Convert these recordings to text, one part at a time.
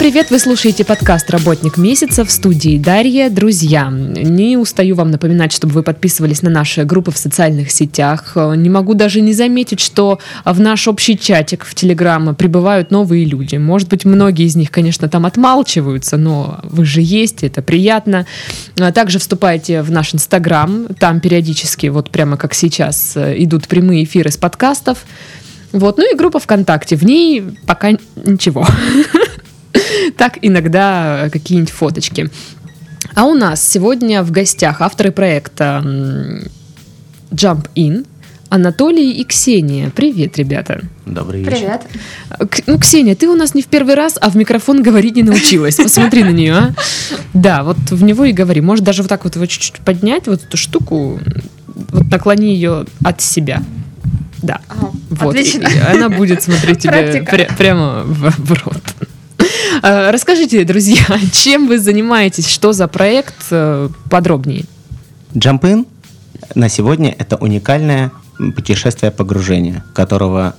привет! Вы слушаете подкаст «Работник месяца» в студии Дарья. Друзья, не устаю вам напоминать, чтобы вы подписывались на наши группы в социальных сетях. Не могу даже не заметить, что в наш общий чатик в Телеграм прибывают новые люди. Может быть, многие из них, конечно, там отмалчиваются, но вы же есть, это приятно. Также вступайте в наш Инстаграм. Там периодически, вот прямо как сейчас, идут прямые эфиры с подкастов. Вот, ну и группа ВКонтакте. В ней пока ничего. так иногда какие-нибудь фоточки. А у нас сегодня в гостях авторы проекта Jump In, Анатолий и Ксения. Привет, ребята. Добрый вечер. Привет. Ну, Ксения, ты у нас не в первый раз, а в микрофон говорить не научилась. Посмотри на нее, а. Да, вот в него и говори. Может, даже вот так вот его чуть-чуть поднять, вот эту штуку, вот наклони ее от себя. Да. Ага, вот. Отлично. И она будет смотреть тебе пря- прямо в, в рот. Э, расскажите, друзья, чем вы занимаетесь, что за проект э, подробнее? In на сегодня это уникальное путешествие погружения, которого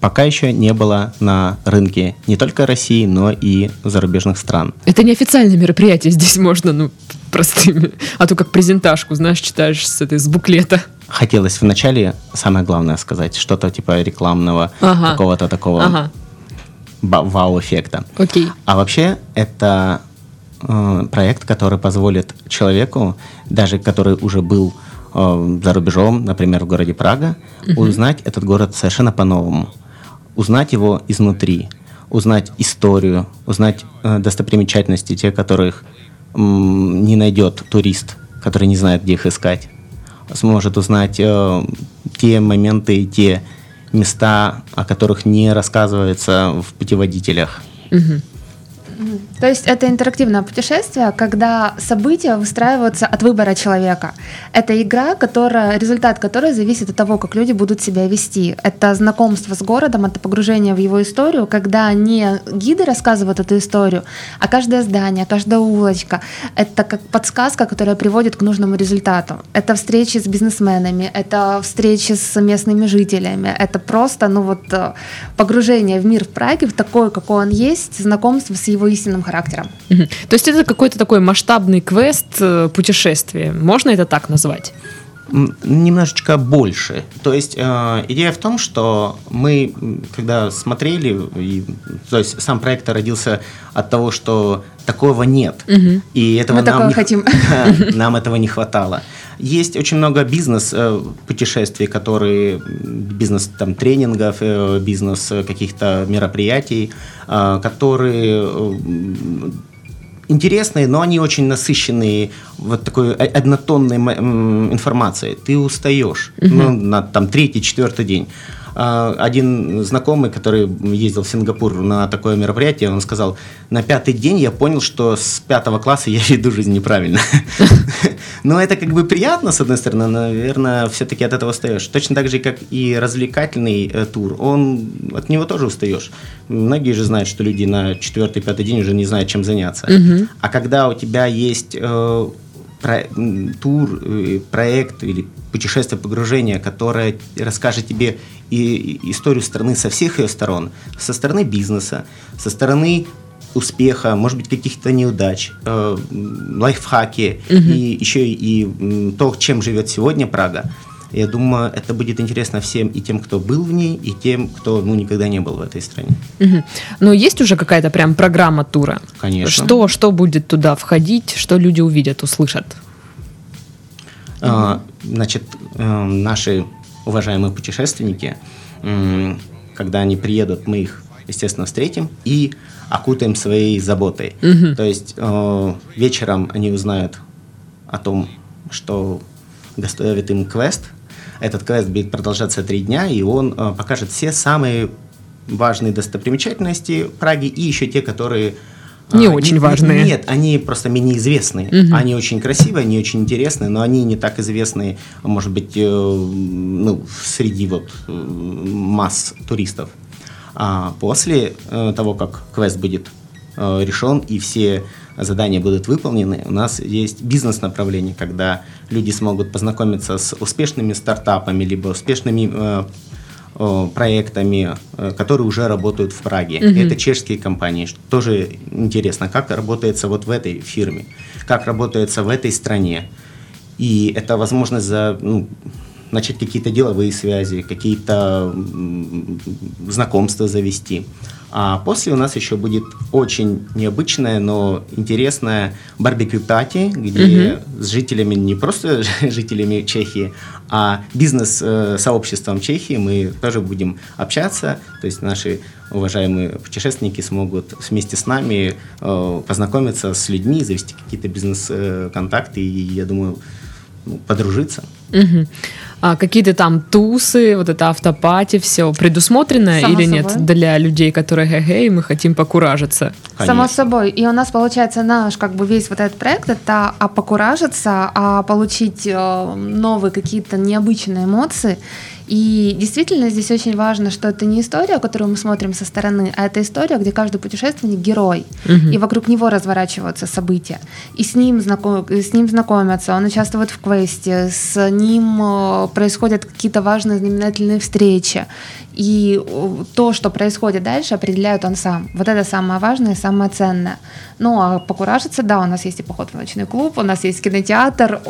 пока еще не было на рынке не только России, но и зарубежных стран. Это не официальное мероприятие, здесь можно, ну, простыми, а то как презентажку, знаешь, читаешь с этой, с буклета. Хотелось вначале самое главное сказать, что-то типа рекламного, ага. какого-то такого ага вау-эффекта. Окей. А вообще это э, проект, который позволит человеку, даже который уже был э, за рубежом, например, в городе Прага, угу. узнать этот город совершенно по-новому. Узнать его изнутри, узнать историю, узнать э, достопримечательности, те, которых э, не найдет турист, который не знает, где их искать. Сможет узнать э, те моменты, те места, о которых не рассказывается в путеводителях. Угу. То есть это интерактивное путешествие, когда события выстраиваются от выбора человека. Это игра, которая, результат которой зависит от того, как люди будут себя вести. Это знакомство с городом, это погружение в его историю, когда не гиды рассказывают эту историю, а каждое здание, каждая улочка. Это как подсказка, которая приводит к нужному результату. Это встречи с бизнесменами, это встречи с местными жителями. Это просто ну вот, э, погружение в мир в Праге, в такой, какой он есть, знакомство с его истинным характером. Угу. То есть это какой-то такой масштабный квест э, путешествия. Можно это так назвать? Немножечко больше. То есть э, идея в том, что мы, когда смотрели, и, то есть сам проект родился от того, что такого нет. Угу. И этого мы нам, не, хотим. нам этого не хватало. Есть очень много бизнес-путешествий, э, которые бизнес там тренингов, э, бизнес каких-то мероприятий, э, которые интересные, но они очень насыщенные вот такой однотонной информацией. Ты устаешь угу. ну, на там третий, четвертый день. А, один знакомый, который ездил в Сингапур на такое мероприятие, он сказал, на пятый день я понял, что с пятого класса я веду жизнь неправильно. Но это как бы приятно, с одной стороны, наверное, все-таки от этого устаешь. Точно так же, как и развлекательный э, тур, он от него тоже устаешь. Многие же знают, что люди на четвертый, пятый день уже не знают, чем заняться. А когда у тебя есть э, про, тур, э, проект или путешествие погружения, которое расскажет тебе и историю страны со всех ее сторон, со стороны бизнеса, со стороны успеха, может быть, каких-то неудач, э, лайфхаки угу. и еще и то, чем живет сегодня Прага. Я думаю, это будет интересно всем и тем, кто был в ней, и тем, кто ну, никогда не был в этой стране. Угу. Но есть уже какая-то прям программа тура? Конечно. Что, что будет туда входить, что люди увидят, услышат? А, значит, э, наши уважаемые путешественники, когда они приедут, мы их, естественно, встретим и окутаем своей заботой. Угу. То есть э, вечером они узнают о том, что готовит им квест. Этот квест будет продолжаться три дня, и он э, покажет все самые важные достопримечательности Праги и еще те, которые не а, очень не, важные. Нет, они просто менее известные. Угу. Они очень красивые, они очень интересные, но они не так известны, может быть, э, ну, среди вот э, масс туристов. А после э, того, как квест будет решен и все задания будут выполнены, у нас есть бизнес-направление, когда люди смогут познакомиться с успешными стартапами, либо успешными э, проектами, э, которые уже работают в Праге. Мгм. Это чешские компании. Тоже интересно, как работается вот в этой фирме, как работается в этой стране. И это возможность за, ну, начать какие-то деловые связи, какие-то знакомства завести. А после у нас еще будет очень необычная, но интересная барбекю-пати, где с жителями, не просто жителями Чехии, а бизнес-сообществом Чехии мы тоже будем общаться. То есть наши уважаемые путешественники смогут вместе с нами э, познакомиться с людьми, завести какие-то бизнес-контакты и, я думаю, ну, подружиться. Мгм. А какие-то там тусы, вот это автопати, все предусмотрено Само или нет собой. для людей, которые ге-гей, мы хотим покуражиться? Само Конечно. собой. И у нас получается наш, как бы весь вот этот проект, это а покуражиться, а получить э, новые какие-то необычные эмоции. И действительно здесь очень важно, что это не история, которую мы смотрим со стороны, а это история, где каждый путешественник герой, Мгм. и вокруг него разворачиваются события, и с ним, знаком, с ним знакомятся, он участвует в квесте, с ним э, происходят какие-то важные знаменательные встречи, и э, то, что происходит дальше, определяет он сам. Вот это самое важное и самое ценное. Ну, а покуражиться, да, у нас есть и поход в ночной клуб, у нас есть кинотеатр,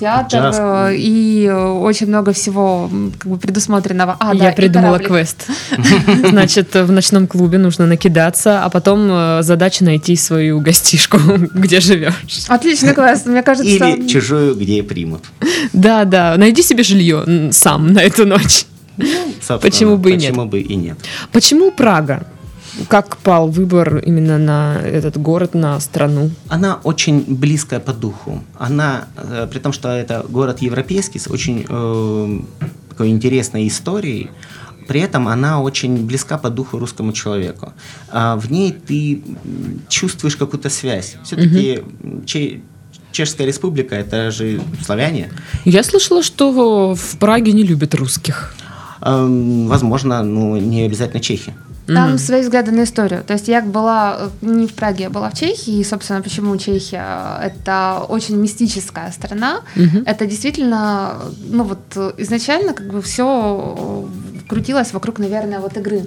театр, Джаз. э, и э, очень много всего как бы предусмотренного. А, да, Я и придумала квест. Значит, в ночном клубе нужно накидаться, а потом задача найти свою гостишку, где живешь. Отличный квест, мне кажется. Или чужую, где примут. Да, да, найди себе жилье сам на эту ночь. Собственно, Почему бы и нет? Почему бы и нет? Почему Прага? Как пал выбор именно на этот город, на страну? Она очень близкая по духу. Она, э, при том, что это город европейский с очень э, такой интересной историей, при этом она очень близка по духу русскому человеку. А в ней ты чувствуешь какую-то связь. Все-таки Чешская республика это же славяне. Я слышала, что в Праге не любят русских. Эм, Возможно, ну, не обязательно чехи. Там Мгм. свои взгляды на историю. То есть я была э, не в Праге, я была в Чехии. И, собственно, почему Чехия? Это очень мистическая страна. Мгм. Это действительно, ну вот э, изначально как бы все крутилось вокруг, наверное, вот игры.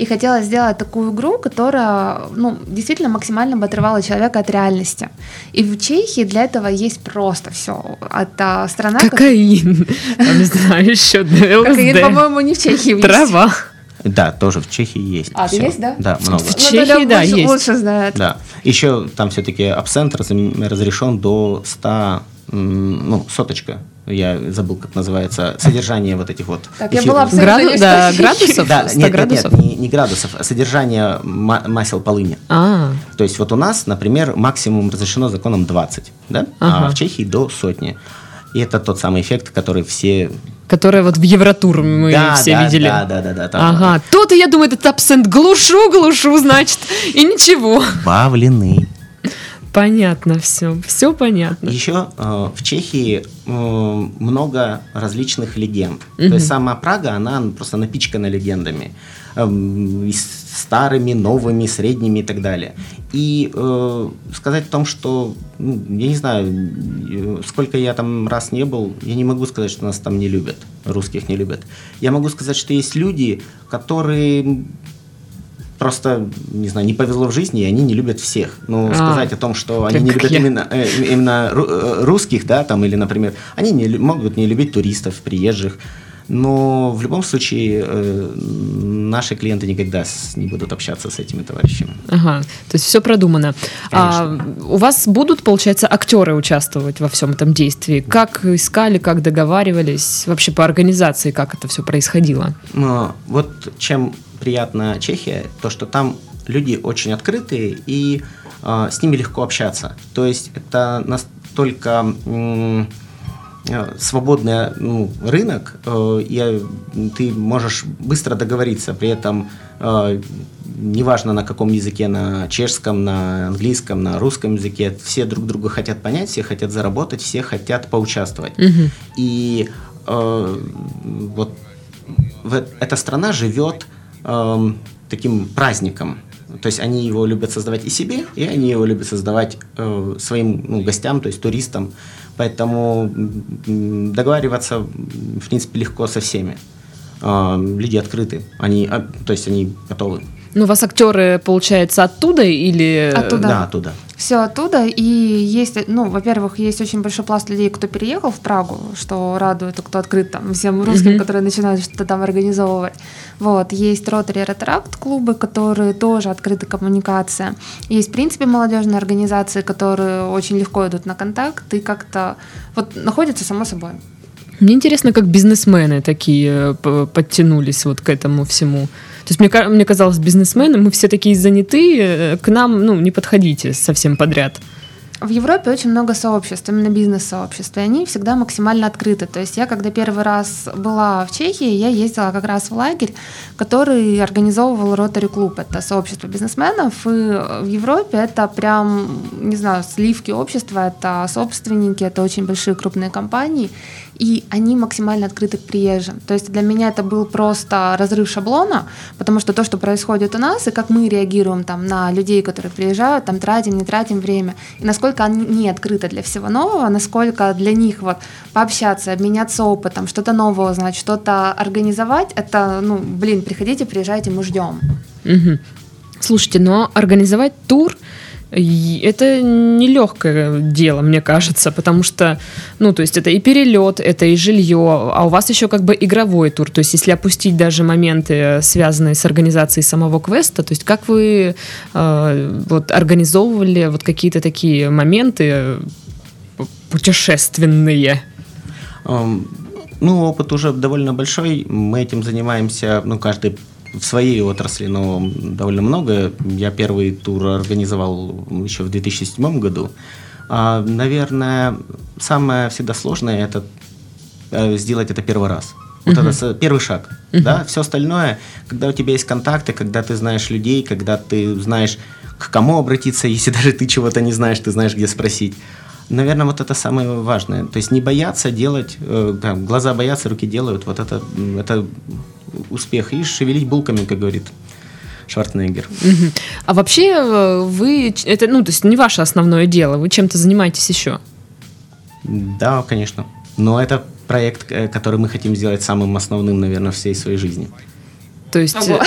И хотела сделать такую игру, которая, ну, действительно максимально бы отрывала человека от реальности. И в Чехии для этого есть просто все. Это страна... как- Кокаин. Там, не знаю, еще Кокаин, по-моему, не в Чехии есть. Трава. Да, тоже в Чехии есть. А, всё. есть, да? Да, много. В Ну, Чехии, Толя да, лучше- есть. Лучше знает. Да. Еще там все-таки абсент разрешен до 100, м, ну, соточка. Я забыл, как называется, содержание вот этих вот. Так, я эфирных. была абсолютно Граду- не да, градусов? Да, 100 нет, градусов? нет, нет, не, не градусов, а содержание ма- масел полыни. А, То есть вот у нас, например, максимум разрешено законом 20, да? Ага. а в Чехии до сотни. И это тот самый эффект, который все... которая вот в Евротур мы да, все да, видели. Да, да, да, да. там Ага, то-то я думаю, этот абсент глушу, глушу, значит, и ничего. Бавлены. Понятно все, все понятно. Еще э, в Чехии э, много различных легенд. Мгм. То есть сама Прага, она просто напичкана легендами. С- старыми, новыми, средними и так далее. И э, сказать о том, что, ну, я не знаю, э, сколько я там раз не был, я не могу сказать, что нас там не любят, русских не любят. Я могу сказать, что есть люди, которые просто, не знаю, не повезло в жизни, и они не любят всех. Но А, сказать о том, что они не любят я. именно, э, именно э, русских, да, там, или, например, они не, могут не любить туристов, приезжих, но в любом случае э, наши клиенты никогда с- не будут общаться с этими товарищами. Ага, то есть все продумано. А, у вас будут, получается, актеры участвовать во всем этом действии? Как искали, как договаривались? Вообще по организации, как это все происходило? Но вот чем приятна Чехия, то что там люди очень открытые и э, с ними легко общаться. То есть это настолько э, свободный ну, рынок, э, и э, ты можешь быстро договориться, при этом э, неважно на каком языке, на чешском, на английском, на русском языке, все друг друга хотят понять, все хотят заработать, все хотят поучаствовать. Мгм. И э, вот в- эта страна живет эм, таким праздником. То есть они его любят создавать и себе, и они его любят создавать э, своим ну, гостям, то есть туристам. Поэтому договариваться, в принципе, легко со всеми. а, люди открыты, они, а, то есть они готовы. Ну, у вас актеры, получается, оттуда или... Оттуда. Да, оттуда. Все оттуда. И есть, ну, во-первых, есть очень большой пласт людей, кто переехал в Прагу, что радует, кто открыт там всем русским, Мгм. которые начинают что-то там организовывать. Вот. Есть Rotary Retract клубы, которые тоже открыты коммуникация. Есть, в принципе, молодежные организации, которые очень легко идут на контакт и как-то вот находятся само собой. Мне интересно, как бизнесмены такие э, подтянулись вот к этому всему. То есть мне, мне казалось, бизнесмены, мы все такие занятые, э, к нам, ну, не подходите совсем подряд. В Европе очень много сообществ, именно бизнес-сообществ, и они всегда максимально открыты. То есть я, когда первый раз была в Чехии, я ездила как раз в лагерь, который организовывал Rotary клуб. Это сообщество бизнесменов, и в Европе это прям, не знаю, сливки общества, это собственники, это очень большие крупные компании, и они максимально открыты к приезжим. То есть для меня это был просто разрыв шаблона, потому что то, что происходит у нас, и как мы реагируем там на людей, которые приезжают, там тратим, не тратим время, и насколько они открыты для всего нового, насколько для них вот пообщаться, обменяться опытом, что-то новое узнать, что-то организовать, это, ну, блин, приходите, приезжайте, мы ждем. Слушайте, но организовать тур это нелегкое дело, мне кажется, потому что, ну, то есть это и перелет, это и жилье, а у вас еще как бы игровой тур, то есть если опустить даже моменты, связанные с организацией самого квеста, то есть как вы э, вот организовывали вот какие-то такие моменты э, путешественные? Эм, Ну, опыт уже довольно большой. Мы этим занимаемся, ну, каждый в своей отрасли, но довольно много. Я первый тур организовал еще в 2007 году. А, наверное, самое всегда сложное это э, сделать это первый раз. Вот это с- первый шаг. Да? Все остальное, когда у тебя есть контакты, когда ты знаешь людей, когда ты знаешь, к кому обратиться, если даже ты чего-то не знаешь, ты знаешь, где спросить. Наверное, вот это самое важное. То есть не бояться делать, э, как, глаза боятся, руки делают. Вот это, это успех. И шевелить булками, как говорит Шварценеггер. А вообще э, вы, это, ну, то есть не ваше основное дело, вы чем-то занимаетесь еще? Да, конечно. Но это проект, э, который мы хотим сделать самым основным, наверное, всей своей жизни. То есть... Э,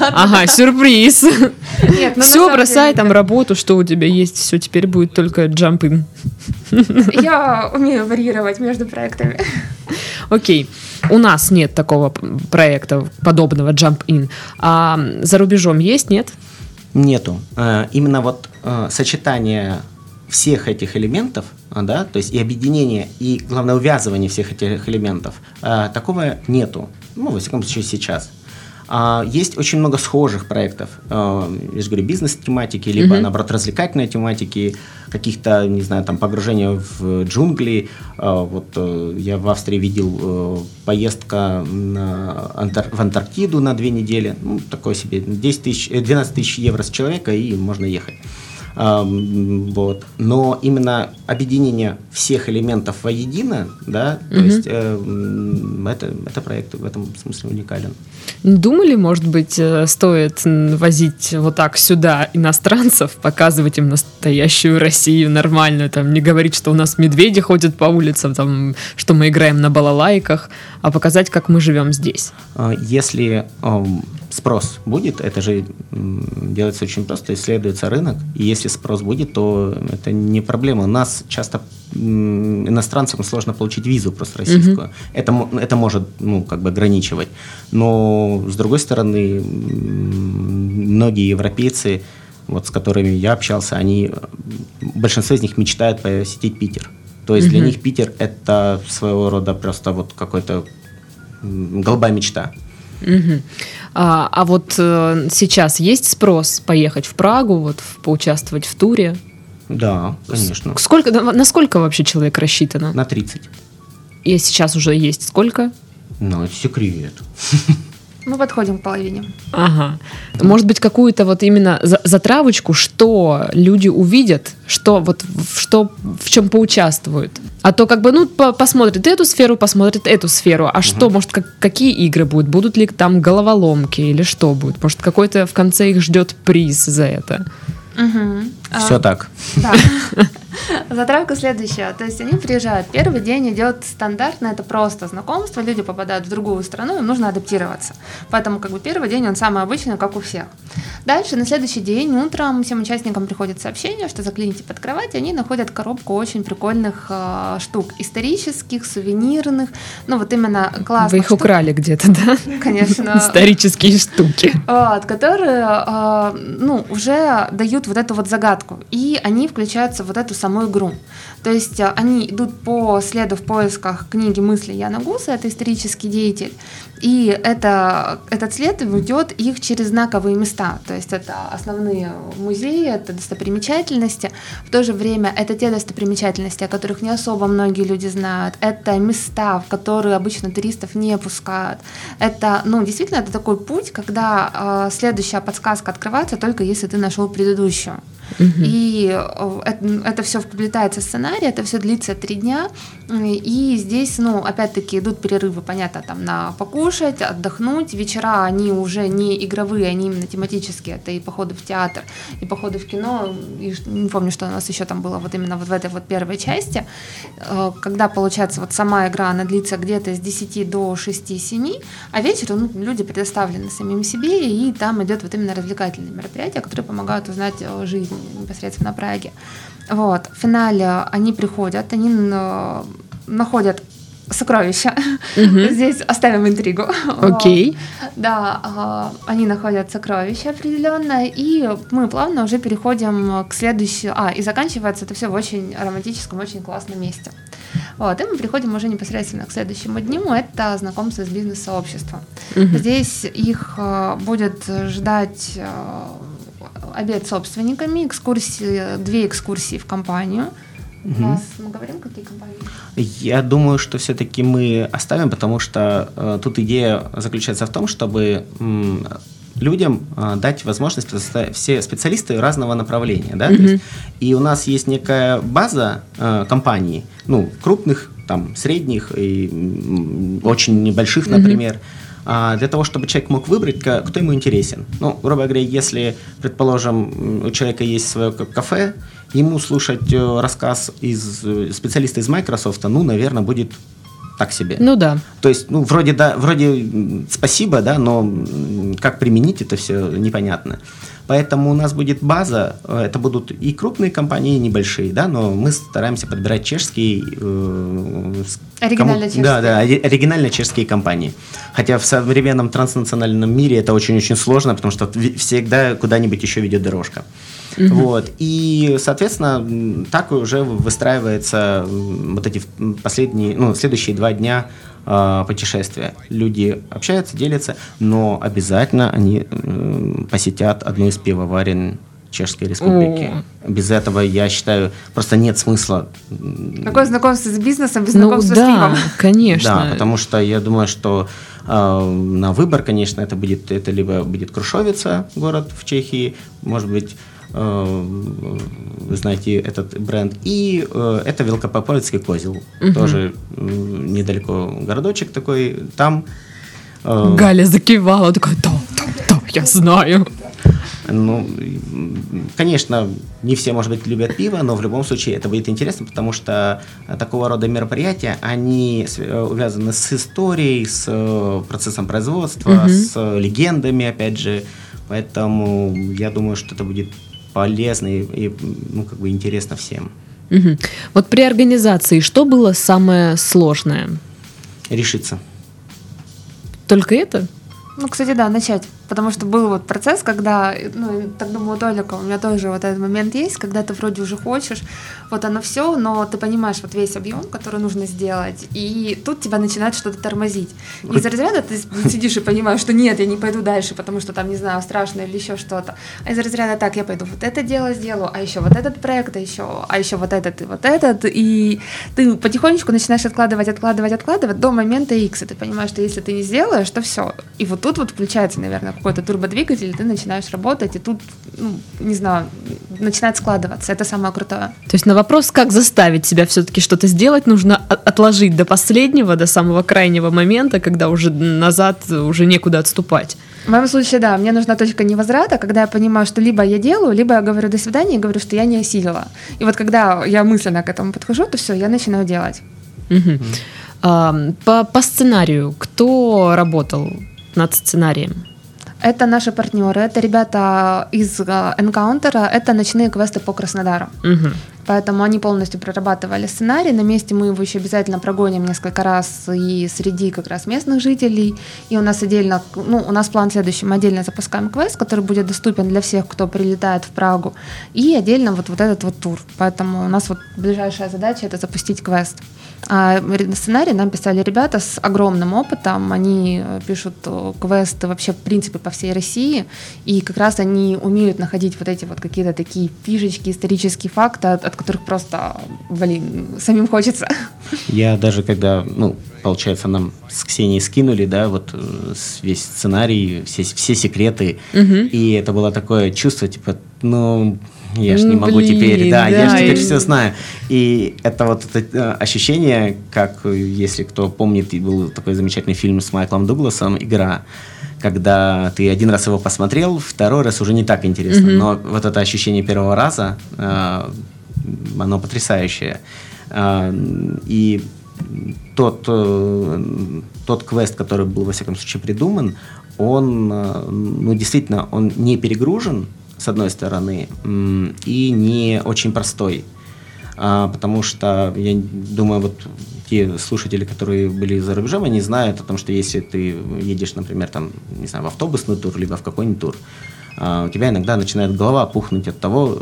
Ага, сюрприз. Нет, ну, Все, бросай деле, там работу, что у тебя есть, все, теперь будет только jump in. Я умею варьировать между проектами. Окей, у нас нет такого проекта подобного jump in, а за рубежом есть, нет? Нету. Э, Именно вот э, сочетание всех этих элементов, а, да, то есть и объединение, и, главное, увязывание всех этих элементов, такого нету. Ну, во всяком случае, сейчас. А, Есть очень много схожих проектов, э, я же говорю, бизнес-тематики, либо, Мгм. наоборот, развлекательной тематики, каких-то, не знаю, там, погружения в джунгли. Э, Вот э, я в Австрии видел э, поездка на Антар- в Антарктиду на две недели, ну, такое себе, 10 тысяч, э, 12 тысяч евро с человека, и можно ехать. Вот. Но именно объединение всех элементов воедино, да, то Мгм. есть э, это, это проект в этом смысле уникален. Думали, может быть, э, стоит возить вот так сюда иностранцев, показывать им настоящую Россию нормальную, там, не говорить, что у нас медведи ходят по улицам, там, что мы играем на балалайках, а показать, как мы живем здесь. А, Если ам, спрос будет, это же делается очень просто, исследуется рынок, и если спрос будет, то это не проблема. У нас часто иностранцам сложно получить визу просто российскую. Это, мо- это может ну, как бы ограничивать. Но с другой стороны, многие европейцы, вот, с которыми я общался, они, большинство из них мечтают посетить Питер. То есть для Мгм. них Питер это своего рода просто вот какой-то голубая мечта. Мгм. А, а вот э, сейчас есть спрос поехать в Прагу, вот в- поучаствовать в туре? Да, конечно. Сколько, да, насколько вообще человек рассчитано? На 30. И сейчас уже есть сколько? Ну, это секрет. Мы подходим к половине. Ага. Может быть, какую-то вот именно за- затравочку, что люди увидят, что вот в, что, в чем поучаствуют. А то как бы, ну, по- посмотрят эту сферу, посмотрят эту сферу. А что, может, как- какие игры будут? Будут ли там головоломки или что будет? Может, какой-то в конце их ждет приз за это? А, Все так. Да. Затравка следующая. То есть они приезжают. Первый день идет стандартно, это просто знакомство. Люди попадают в другую страну, им нужно адаптироваться. Поэтому как бы первый день он самый обычный, как у всех. Дальше на следующий день утром всем участникам приходит сообщение, что загляните под кровать, и они находят коробку очень прикольных э, штук. Исторических, сувенирных. Ну вот именно классных Вы их штук. украли где-то, да? Конечно. Исторические штуки. Вот, которые э, ну, уже дают вот эту вот загадку. И они включаются в вот эту саму игру. То есть э, они идут по следу в поисках книги мысли Яна Гуса, это исторический деятель. И это, этот след ведет их через знаковые места. То есть это основные музеи, это достопримечательности. В то же время это те достопримечательности, о которых не особо многие люди знают. Это места, в которые обычно туристов не пускают. Это, ну, действительно, это такой путь, когда э, следующая подсказка открывается только если ты нашел предыдущую. И э, это, это все вплетается в сценарий, это все длится три дня. И здесь, ну, опять-таки, идут перерывы, понятно, там на покушать, отдохнуть. Вечера, они уже не игровые, они именно тематические. Это и походы в театр, и походы в кино. И не помню, что у нас еще там было вот именно вот в этой вот первой части. Э, когда, получается, вот сама игра, она длится где-то с 10 до 6-7, а вечером ну, люди предоставлены самим себе, и там идет вот именно развлекательные мероприятия, которые помогают узнать о жизни непосредственно Праге. Вот. В финале они приходят, они э, находят сокровища. Здесь оставим интригу. Окей. Да, э, они находят сокровища определенно, и мы плавно уже переходим к следующему. А, и заканчивается это все в очень романтическом, очень классном месте. Вот, и мы приходим уже непосредственно к следующему дню, это знакомство с бизнес-сообществом. Здесь их э, будет ждать обед с собственниками, экскурсии, две экскурсии в компанию. У нас мы говорим, какие компании? Я думаю, что все-таки мы оставим, потому что э, тут идея заключается в том, чтобы м, людям э, дать возможность все специалисты разного направления, да, mm-hmm. есть, и у нас есть некая база э, компаний, ну крупных, там средних и м, очень небольших, например. Mm-hmm для того, чтобы человек мог выбрать, кто ему интересен. Ну, грубо говоря, если, предположим, у человека есть свое кафе, ему слушать э, рассказ из э, специалиста из Microsoft, ну, наверное, будет так себе. Ну да. То есть, ну, вроде да, вроде спасибо, да, но как применить это все непонятно. Поэтому у нас будет база, э, это будут и крупные компании, и небольшие, да, но мы стараемся подбирать чешские... Э, оригинально чешские. Да, да, оригинально чешские компании. Хотя в современном транснациональном мире это очень-очень сложно, потому что всегда куда-нибудь еще ведет дорожка. Угу. Вот. И, соответственно, так уже выстраивается вот эти последние, ну, следующие два дня э, путешествия. Люди общаются, делятся, но обязательно они э, посетят одну из пивоварен Чешской Республики. О. Без этого, я считаю, просто нет смысла. Какое знакомство с бизнесом без ну, знакомства да, с пивом? конечно. Да, потому что я думаю, что э, на выбор, конечно, это будет это либо будет Крушовица, город в Чехии, может быть, вы знаете этот бренд, и э, это Велкопоповицкий козел, угу. тоже э, недалеко городочек такой, там. Э, Галя закивала, такая, да, да, да, я знаю. Ну, конечно, не все, может быть, любят пиво, но в любом случае это будет интересно, потому что такого рода мероприятия, они увязаны с историей, с э, процессом производства, угу. с легендами, опять же. Поэтому я думаю, что это будет полезно и, и ну, как бы интересно всем. Угу. Вот при организации что было самое сложное? Решиться. Только это? Ну, кстати, да, начать. Потому что был вот процесс, когда, ну, так думаю, Толика, у меня тоже вот этот момент есть, когда ты вроде уже хочешь, вот оно все, но ты понимаешь вот весь объем, который нужно сделать, и тут тебя начинает что-то тормозить. Не из разряда ты сидишь и понимаешь, что нет, я не пойду дальше, потому что там, не знаю, страшно или еще что-то, а из разряда так, я пойду вот это дело сделаю, а еще вот этот проект, а еще, а еще вот этот и вот этот, и ты потихонечку начинаешь откладывать, откладывать, откладывать до момента X, и ты понимаешь, что если ты не сделаешь, то все. И вот тут вот включается, наверное, какой-то турбодвигатель, ты начинаешь работать, и тут, ну, не знаю, начинает складываться. Это самое крутое. То есть на вопрос, как заставить себя все-таки что-то сделать, нужно отложить до последнего, до самого крайнего момента, когда уже назад уже некуда отступать. В моем случае, да, мне нужна точка невозврата, когда я понимаю, что либо я делаю, либо я говорю до свидания и говорю, что я не осилила. И вот когда я мысленно к этому подхожу, то все, я начинаю делать. Мгм. А, По, по сценарию, кто работал над сценарием? Это наши партнеры, это ребята из э, Encounter, это ночные квесты по Краснодару. Мгм. Поэтому они полностью прорабатывали сценарий. На месте мы его еще обязательно прогоним несколько раз и среди как раз местных жителей. И у нас отдельно, ну, у нас план следующий. Мы отдельно запускаем квест, который будет доступен для всех, кто прилетает в Прагу. И отдельно вот, вот этот вот тур. Поэтому у нас вот ближайшая задача это запустить квест. А сценарий нам писали ребята с огромным опытом. Они э, пишут э, квесты вообще в принципе по всей России. И как раз они умеют находить вот эти вот какие-то такие фишечки, исторические факты, от, от которых просто, блин, самим хочется. Я даже когда, ну, получается, нам с Ксенией скинули, да, вот э, весь сценарий, все, все секреты, Мгм. и это было такое чувство, типа, ну, я же Ну, не могу блин, теперь, да, я да, же теперь и- все знаю. И это вот это э, ощущение, как, если кто помнит, был такой замечательный фильм с Майклом Дугласом «Игра», когда ты один раз его посмотрел, второй раз уже не так интересно. Мгм. Но вот это ощущение первого раза, э, оно потрясающее. А, И тот, э, тот квест, который был, во всяком случае, придуман, он, э, ну, действительно, он не перегружен, с одной стороны, и не очень простой. А, потому что, я думаю, вот те слушатели, которые были за рубежом, они знают о том, что если ты едешь, например, там, не знаю, в автобусный тур, либо в какой-нибудь тур, у тебя иногда начинает голова пухнуть от того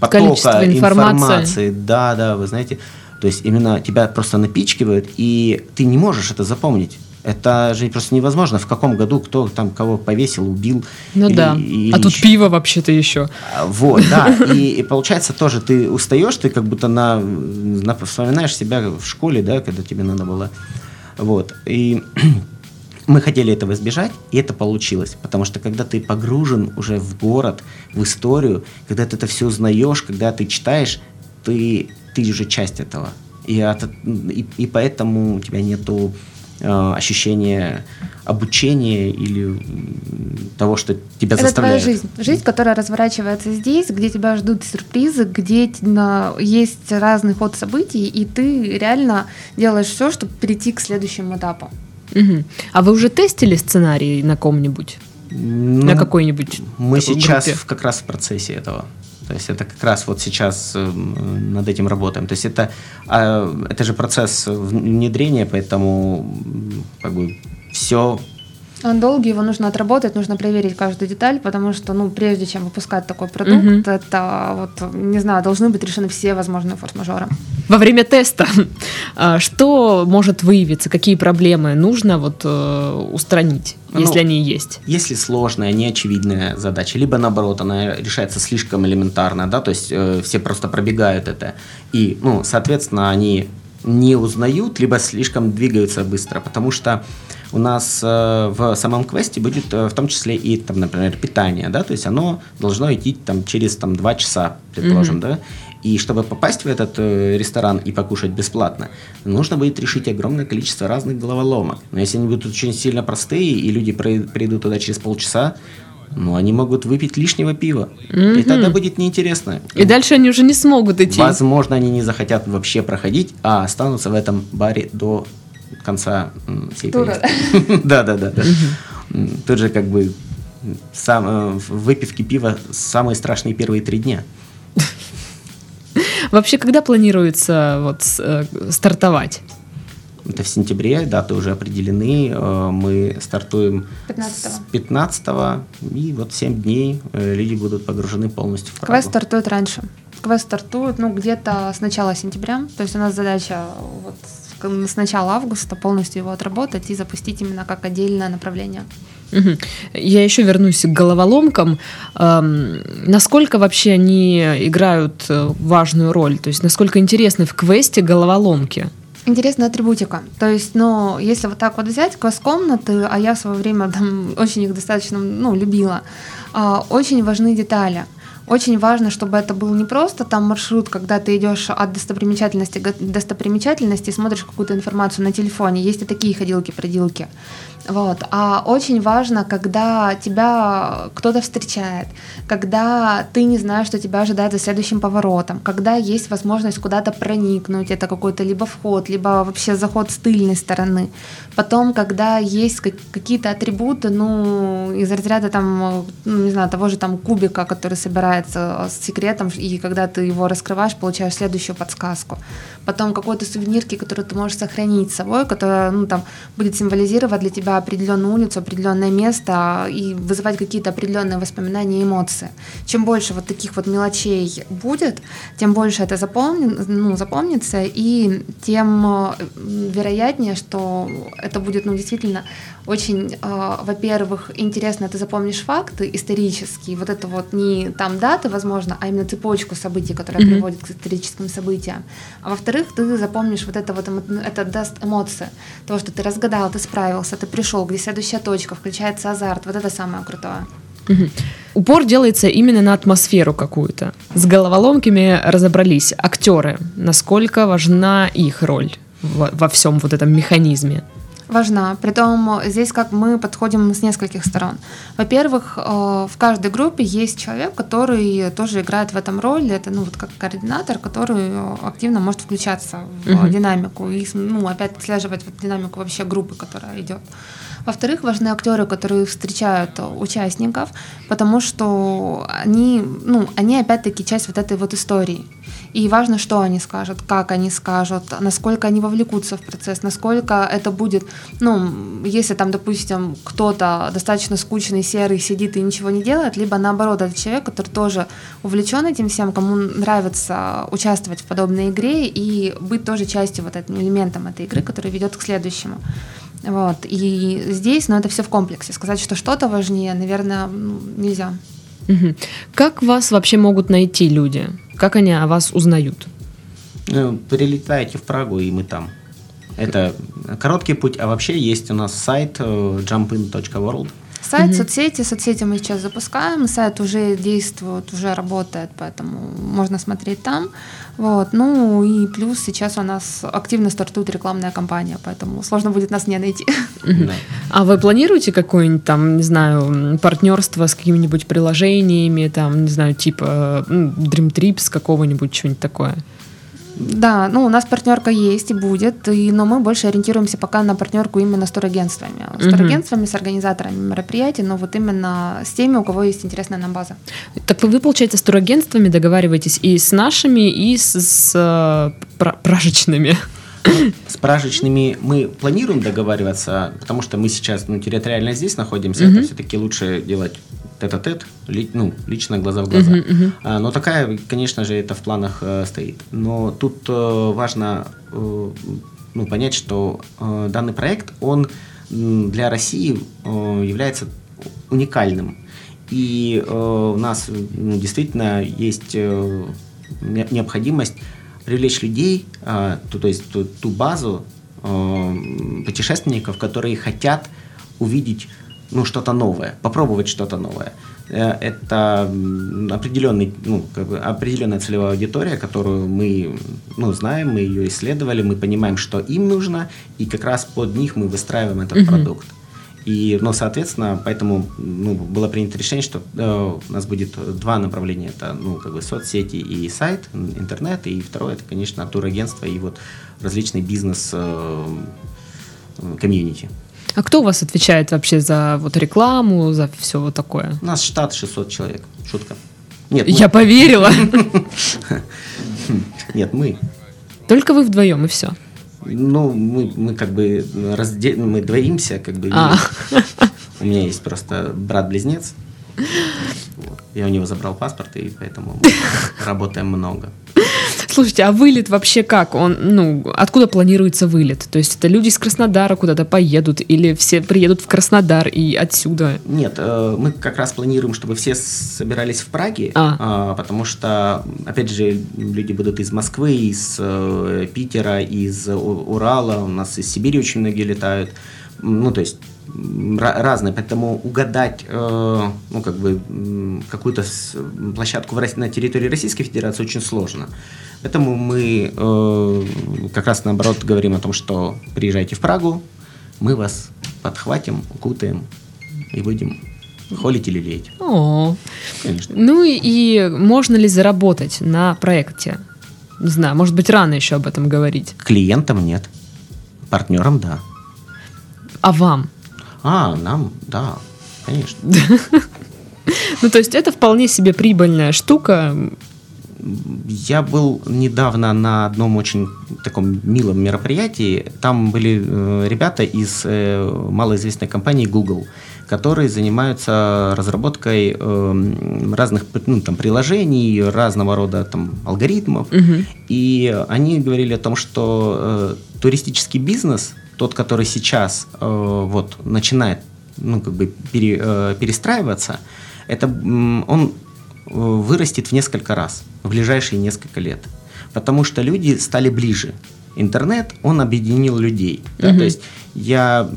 потока Количество информации. информации. Да, да, вы знаете, то есть именно тебя просто напичкивают, и ты не можешь это запомнить. Это же просто невозможно, в каком году кто там кого повесил, убил. Ну или- да. или а тут еще- пиво вообще-то еще. а, Вот, да. И, и получается тоже ты устаешь, ты как будто на, на- вспоминаешь себя в школе, да, когда тебе надо было. Вот. И мы хотели этого избежать, и это получилось. Потому что когда ты погружен уже в город, в историю, когда ты это все узнаешь, когда ты читаешь, ты, ты уже часть этого. И, от- и, и поэтому у тебя нету э, ощущения обучения или того, что тебя Это твоя заставляют. жизнь. Жизнь, которая разворачивается здесь, где тебя ждут сюрпризы, где есть разный ход событий, и ты реально делаешь все, чтобы перейти к следующему этапу. Мгм. А вы уже тестили сценарий на ком-нибудь? Ну, на какой-нибудь Мы сейчас группе? как раз в процессе этого. То есть это как раз вот сейчас эм, над этим работаем. То есть это, а, это же процесс внедрения, поэтому как бы все Он долгий, его нужно отработать, нужно проверить каждую деталь, потому что, ну, прежде чем выпускать такой продукт, Мгм. это вот, не знаю, должны быть решены все возможные форс-мажоры. Во время теста а, что может выявиться, какие проблемы нужно вот э, устранить, Ну, если они есть? Если сложная, неочевидная задача, либо наоборот, она решается слишком элементарно, да, то есть э, все просто пробегают это, и, ну, соответственно, они не узнают, либо слишком двигаются быстро, потому что у нас э, в самом квесте будет э, в том числе и, там, например, питание, да, то есть оно должно идти там через там два часа, предположим, Мгм. да, и чтобы попасть в этот э, ресторан и покушать бесплатно, нужно будет решить огромное количество разных головоломок. Но если они будут очень сильно простые, и люди придут туда через полчаса, ну, они могут выпить лишнего пива. И Мгм. тогда будет неинтересно. И дальше они уже не смогут идти. Возможно, они не захотят вообще проходить, а останутся в этом баре до конца всей Тура, поездки. Да, да, да. Тут же как бы сам, э, в выпивке пива самые страшные первые три дня. Вообще, когда планируется вот э, стартовать? Это в сентябре, даты уже определены. э, Мы стартуем 15-го. с 15 и вот 7 дней люди будут погружены полностью в Прагу. Квест стартует раньше. Квест стартует, ну, где-то с начала сентября. То есть у нас задача вот с- начала августа полностью его отработать и запустить именно как отдельное направление. Я еще вернусь к головоломкам. Эм, насколько вообще они играют э, важную роль? То есть насколько интересны в квесте головоломки? Интересная атрибутика. То есть, ну, если вот так вот взять квест-комнаты, а я в свое время там очень их достаточно, ну, любила, а, очень важны детали. Очень важно, чтобы это был не просто там маршрут, когда ты идешь от достопримечательности к достопримечательности и смотришь какую-то информацию на телефоне. Есть и такие ходилки-продилки. Вот. А очень важно, когда тебя кто-то встречает, когда ты не знаешь, что тебя ожидает за следующим поворотом, когда есть возможность куда-то проникнуть, это какой-то либо вход, либо вообще заход с тыльной стороны. Потом, когда есть какие-то атрибуты, ну, из разряда там, ну, не знаю, того же там кубика, который собирается с секретом, и когда ты его раскрываешь, получаешь следующую подсказку. Потом какой-то сувенирки, который ты можешь сохранить с собой, которая, ну, там, будет символизировать для тебя определенную улицу, определенное место и вызывать какие-то определенные воспоминания и эмоции. Чем больше вот таких вот мелочей будет, тем больше это запомни, ну, запомнится, и тем э, вероятнее, что это будет ну, действительно очень, э, во-первых, интересно, ты запомнишь факты исторические, вот это вот не там даты, возможно, а именно цепочку событий, которая mm-hmm. приводит к историческим событиям. А во-вторых, ты запомнишь вот это вот, это даст эмоции, то, что ты разгадал, ты справился, ты пришел, где следующая точка, включается азарт, вот это самое крутое. Угу. Упор делается именно на атмосферу какую-то. С головоломками разобрались. Актеры. Насколько важна их роль во, во всем вот этом механизме? Важна. Притом здесь как мы подходим с нескольких сторон. Во-первых, э, в каждой группе есть человек, который тоже играет в этом роль. Это ну, вот как координатор, который активно может включаться в uh-huh. динамику и ну, опять отслеживать вот динамику вообще группы, которая идет. Во-вторых, важны актеры, которые встречают участников, потому что они, ну, они опять-таки часть вот этой вот истории. И важно, что они скажут, как они скажут, насколько они вовлекутся в процесс, насколько это будет, ну, если там, допустим, кто-то достаточно скучный, серый сидит и ничего не делает, либо наоборот, это человек, который тоже увлечен этим всем, кому нравится участвовать в подобной игре и быть тоже частью вот этим элементом этой игры, который ведет к следующему. Вот. И здесь, ну, это все в комплексе. Сказать, что что-то важнее, наверное, нельзя. Угу. Как вас вообще могут найти люди? Как они о вас узнают? Ну, прилетаете в Прагу, и мы там. Это короткий путь, а вообще есть у нас сайт э, jumpin.world. Сайт, угу. соцсети, соцсети мы сейчас запускаем, сайт уже действует, уже работает, поэтому можно смотреть там. Вот. Ну и плюс сейчас у нас активно стартует рекламная кампания, поэтому сложно будет нас не найти. А вы планируете какое-нибудь там, не знаю, партнерство с какими-нибудь приложениями, там, не знаю, типа Dream Trips какого-нибудь, что-нибудь такое? Да, ну у нас партнерка есть и будет, и, но мы больше ориентируемся пока на партнерку именно с турагентствами. С угу. турагентствами, с организаторами мероприятий, но вот именно с теми, у кого есть интересная нам база. Так вы, получается, с турагентствами договариваетесь и с нашими, и с, с э, пражечными? С пражечными мы планируем договариваться, потому что мы сейчас ну, территориально здесь находимся, угу. это все-таки лучше делать тет-а-тет, ли, ну, лично глаза в глаза. Uh-huh, uh-huh. А, но такая, конечно же, это в планах э, стоит. Но тут э, важно э, ну, понять, что э, данный проект, он для России э, является уникальным. И э, у нас ну, действительно есть э, необходимость привлечь людей, э, то, то есть ту, ту базу э, путешественников, которые хотят увидеть ну, что-то новое, попробовать что-то новое. Э, это определенный, ну, как бы определенная целевая аудитория, которую мы ну, знаем, мы ее исследовали, мы понимаем, что им нужно, и как раз под них мы выстраиваем этот mm-hmm. продукт. И, ну, соответственно, поэтому ну, было принято решение, что э, у нас будет два направления. Это, ну, как бы соцсети и сайт, интернет. И второе, это, конечно, турагентство и вот различный бизнес э, комьюнити. А кто у вас отвечает вообще за вот рекламу, за все вот такое? У нас штат 600 человек. Шутка. Нет, мы... Я поверила. Нет, мы. Только вы вдвоем и все. Ну, мы, мы как бы разде... мы двоимся, как бы. А. У меня есть просто брат-близнец. Я у него забрал паспорт, и поэтому мы работаем много. Слушайте, а вылет вообще как? Он, ну, откуда планируется вылет? То есть это люди из Краснодара куда-то поедут или все приедут в Краснодар и отсюда? Нет, э, мы как раз планируем, чтобы все собирались в Праге, а. А, потому что, опять же, люди будут из Москвы, из э, Питера, из Урала, у нас из Сибири очень многие летают. Ну, то есть разные, поэтому угадать э, ну, как бы, какую-то площадку в, на территории Российской Федерации очень сложно. Поэтому мы э, как раз наоборот говорим о том, что приезжайте в Прагу, мы вас подхватим, укутаем и будем холить или леять. О, Конечно. Ну и, и можно ли заработать на проекте? Не знаю, может быть, рано еще об этом говорить. Клиентам нет, партнерам да. А вам? А, нам, да, конечно. Ну, то есть это вполне себе прибыльная штука. Я был недавно на одном очень таком милом мероприятии. Там были э, ребята из э, малоизвестной компании Google, которые занимаются разработкой э, разных ну, там, приложений, разного рода там, алгоритмов. Угу. И они говорили о том, что туристический бизнес тот, который сейчас э, вот начинает, ну как бы пере, э, перестраиваться, это он э, вырастет в несколько раз в ближайшие несколько лет, потому что люди стали ближе. Интернет, он объединил людей. Да? Угу. То есть я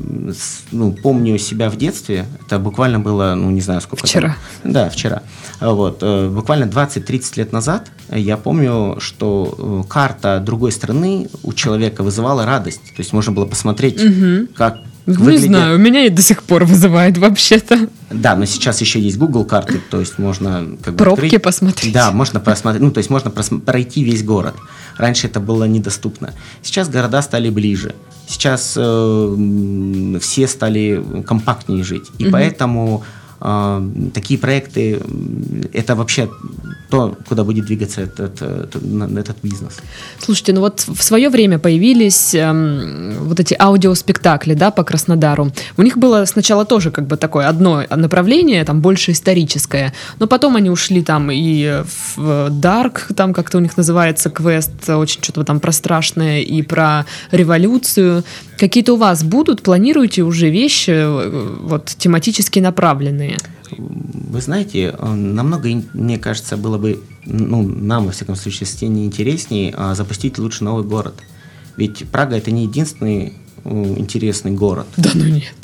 ну, помню себя в детстве, это буквально было, ну не знаю сколько. Вчера. Там, да, вчера. Вот, э, буквально 20-30 лет назад я помню, что э, карта другой страны у человека вызывала радость. То есть можно было посмотреть, угу. как ну, выглядит... Не знаю, у меня и до сих пор вызывает вообще-то. Да, но сейчас еще есть Google карты, то есть можно как бы пробки открыть... посмотреть. Да, можно посмотреть, ну то есть можно пройти весь город. Раньше это было недоступно. Сейчас города стали ближе. Сейчас э, все стали компактнее жить, и угу. поэтому такие проекты это вообще то, куда будет двигаться этот, этот, этот бизнес. Слушайте, ну вот в свое время появились эм, вот эти аудиоспектакли, да, по Краснодару. У них было сначала тоже как бы такое одно направление, там больше историческое, но потом они ушли там и в Dark, там как-то у них называется квест, очень что-то там про страшное и про революцию. Какие-то у вас будут? Планируете уже вещи э, вот тематически направленные? Вы знаете, э, намного, мне кажется, было бы, ну, нам, во всяком случае, с тем интереснее а, запустить лучше новый город. Ведь Прага это не единственный интересный город. Да ну нет.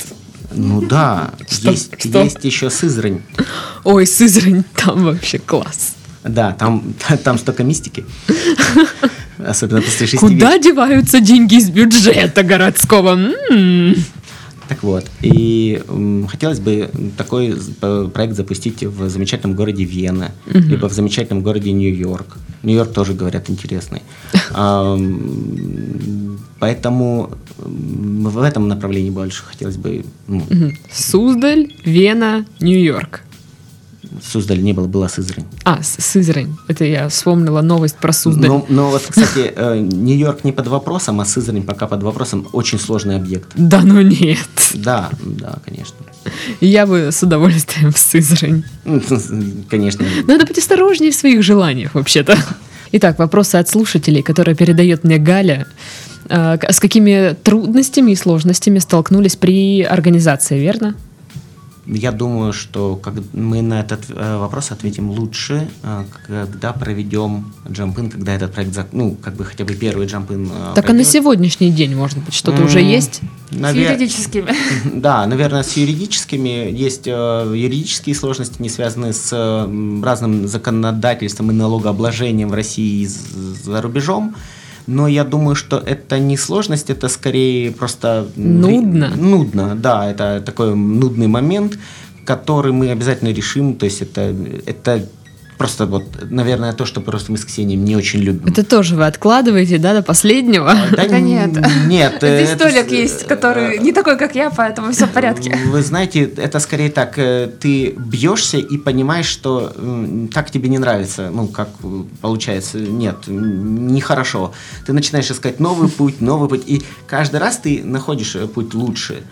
Ну да, что, есть, что? есть еще Сызрань. Ой, Сызрань, там вообще класс. Да, там, там столько мистики. Особенно после шести Куда вечера. деваются деньги из бюджета городского? М-м-м. Так вот, и м, хотелось бы такой проект запустить в замечательном городе Вена, угу. либо в замечательном городе Нью-Йорк. Нью-Йорк тоже, говорят, интересный. Поэтому в этом направлении больше хотелось бы... Ну. Суздаль, Вена, Нью-Йорк. Суздаль не было, была Сызрань. А, Сызрань. Это я вспомнила новость про Суздаль. Но, но вот, кстати, э, Нью-Йорк не под вопросом, а Сызрань пока под вопросом. Очень сложный объект. Да ну нет. Да, да, конечно. Я бы с удовольствием в Сызрань. Конечно. Надо быть осторожнее в своих желаниях, вообще-то. Итак, вопросы от слушателей, которые передает мне Галя. Э, с какими трудностями и сложностями столкнулись при организации, верно? Я думаю, что как мы на этот э, вопрос ответим лучше, э, когда проведем джампин, когда этот проект, ну, как бы хотя бы первый джампин. Э, так пройдет. а на сегодняшний день, может быть, что-то mm, уже есть? Навер... С юридическими. Да, наверное, с юридическими. Есть юридические сложности, не связанные с разным законодательством и налогообложением в России и за рубежом. Но я думаю, что это не сложность, это скорее просто... Нудно. Нудно, да, это такой нудный момент, который мы обязательно решим. То есть это, это просто вот, наверное, то, что просто мы с Ксенией не очень любим. Это тоже вы откладываете, да, до последнего? Да, да нет. Нет. Здесь Толик есть, который не такой, как я, поэтому все в порядке. Вы знаете, это скорее так, э, ты бьешься и понимаешь, что так тебе не нравится, ну, как получается, нет, нехорошо. Ты начинаешь искать новый путь, новый путь, и каждый раз ты находишь э, путь лучше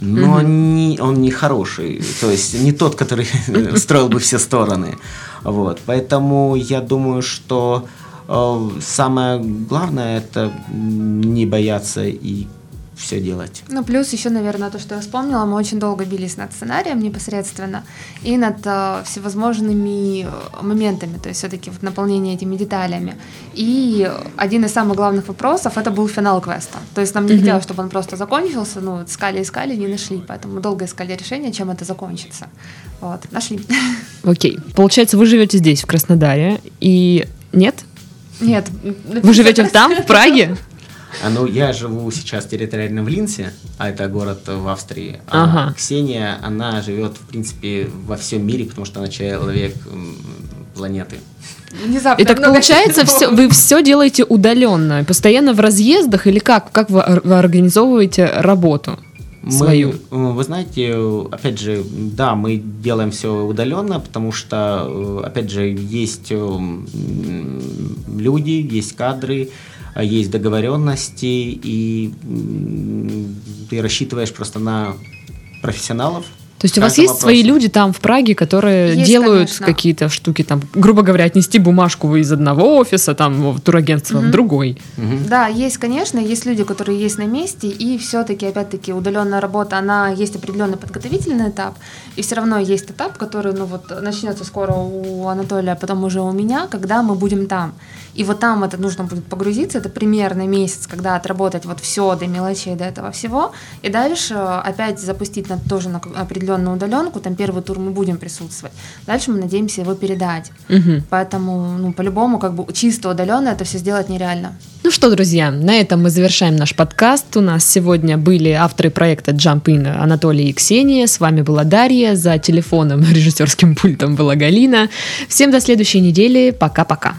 но угу. не, он не хороший, то есть не тот, который строил бы все стороны. Вот. Поэтому я думаю, что э, самое главное это не бояться и все делать. Ну, плюс еще, наверное, то, что я вспомнила, мы очень долго бились над сценарием непосредственно и над э, всевозможными э, моментами, то есть все-таки вот наполнение этими деталями. И один из самых главных вопросов это был финал квеста. То есть нам не Мгм. хотелось, чтобы он просто закончился, ну, искали, искали, не нашли, поэтому мы долго искали решение, чем это закончится. Вот, нашли. Окей. Получается, вы живете здесь, в Краснодаре, и нет? Нет. Вы живете там, в Праге? А, ну, я живу сейчас территориально в Линсе, а это город в Австрии. А Ага. Ксения, она живет, в принципе, во всем мире, потому что она человек планеты. Внезапно И так получается, все, вы все делаете удаленно, постоянно в разъездах или как? Как вы организовываете работу свою? Мы, э, вы знаете, опять же, да, мы делаем все удаленно, потому что, э, опять же, есть э, люди, есть кадры, э, есть договоренности, и ты рассчитываешь просто на профессионалов. То есть у вас есть свои вопрос. люди там в Праге, которые Есть, делают конечно. какие-то штуки, там, грубо говоря, отнести бумажку из одного офиса, там, в турагентство в Мгм. другой. Мгм. Да, есть, конечно, есть люди, которые есть на месте, и все-таки, опять-таки, удаленная работа, она есть определенный подготовительный этап, и все равно есть этап, который, ну вот, начнется скоро у Анатолия, а потом уже у меня, когда мы будем там. И вот там это нужно будет погрузиться, это примерно месяц, когда отработать вот все до мелочей, до этого всего, и дальше опять запустить на, тоже на определенную удаленку, там первый тур мы будем присутствовать. Дальше мы надеемся его передать. Мгм. Поэтому, ну, по-любому, как бы чисто удаленно это все сделать нереально. Ну что, друзья, на этом мы завершаем наш подкаст. У нас сегодня были авторы проекта Jump In Анатолий и Ксения. С вами была Дарья. За телефоном, режиссерским пультом была Галина. Всем до следующей недели. Пока-пока.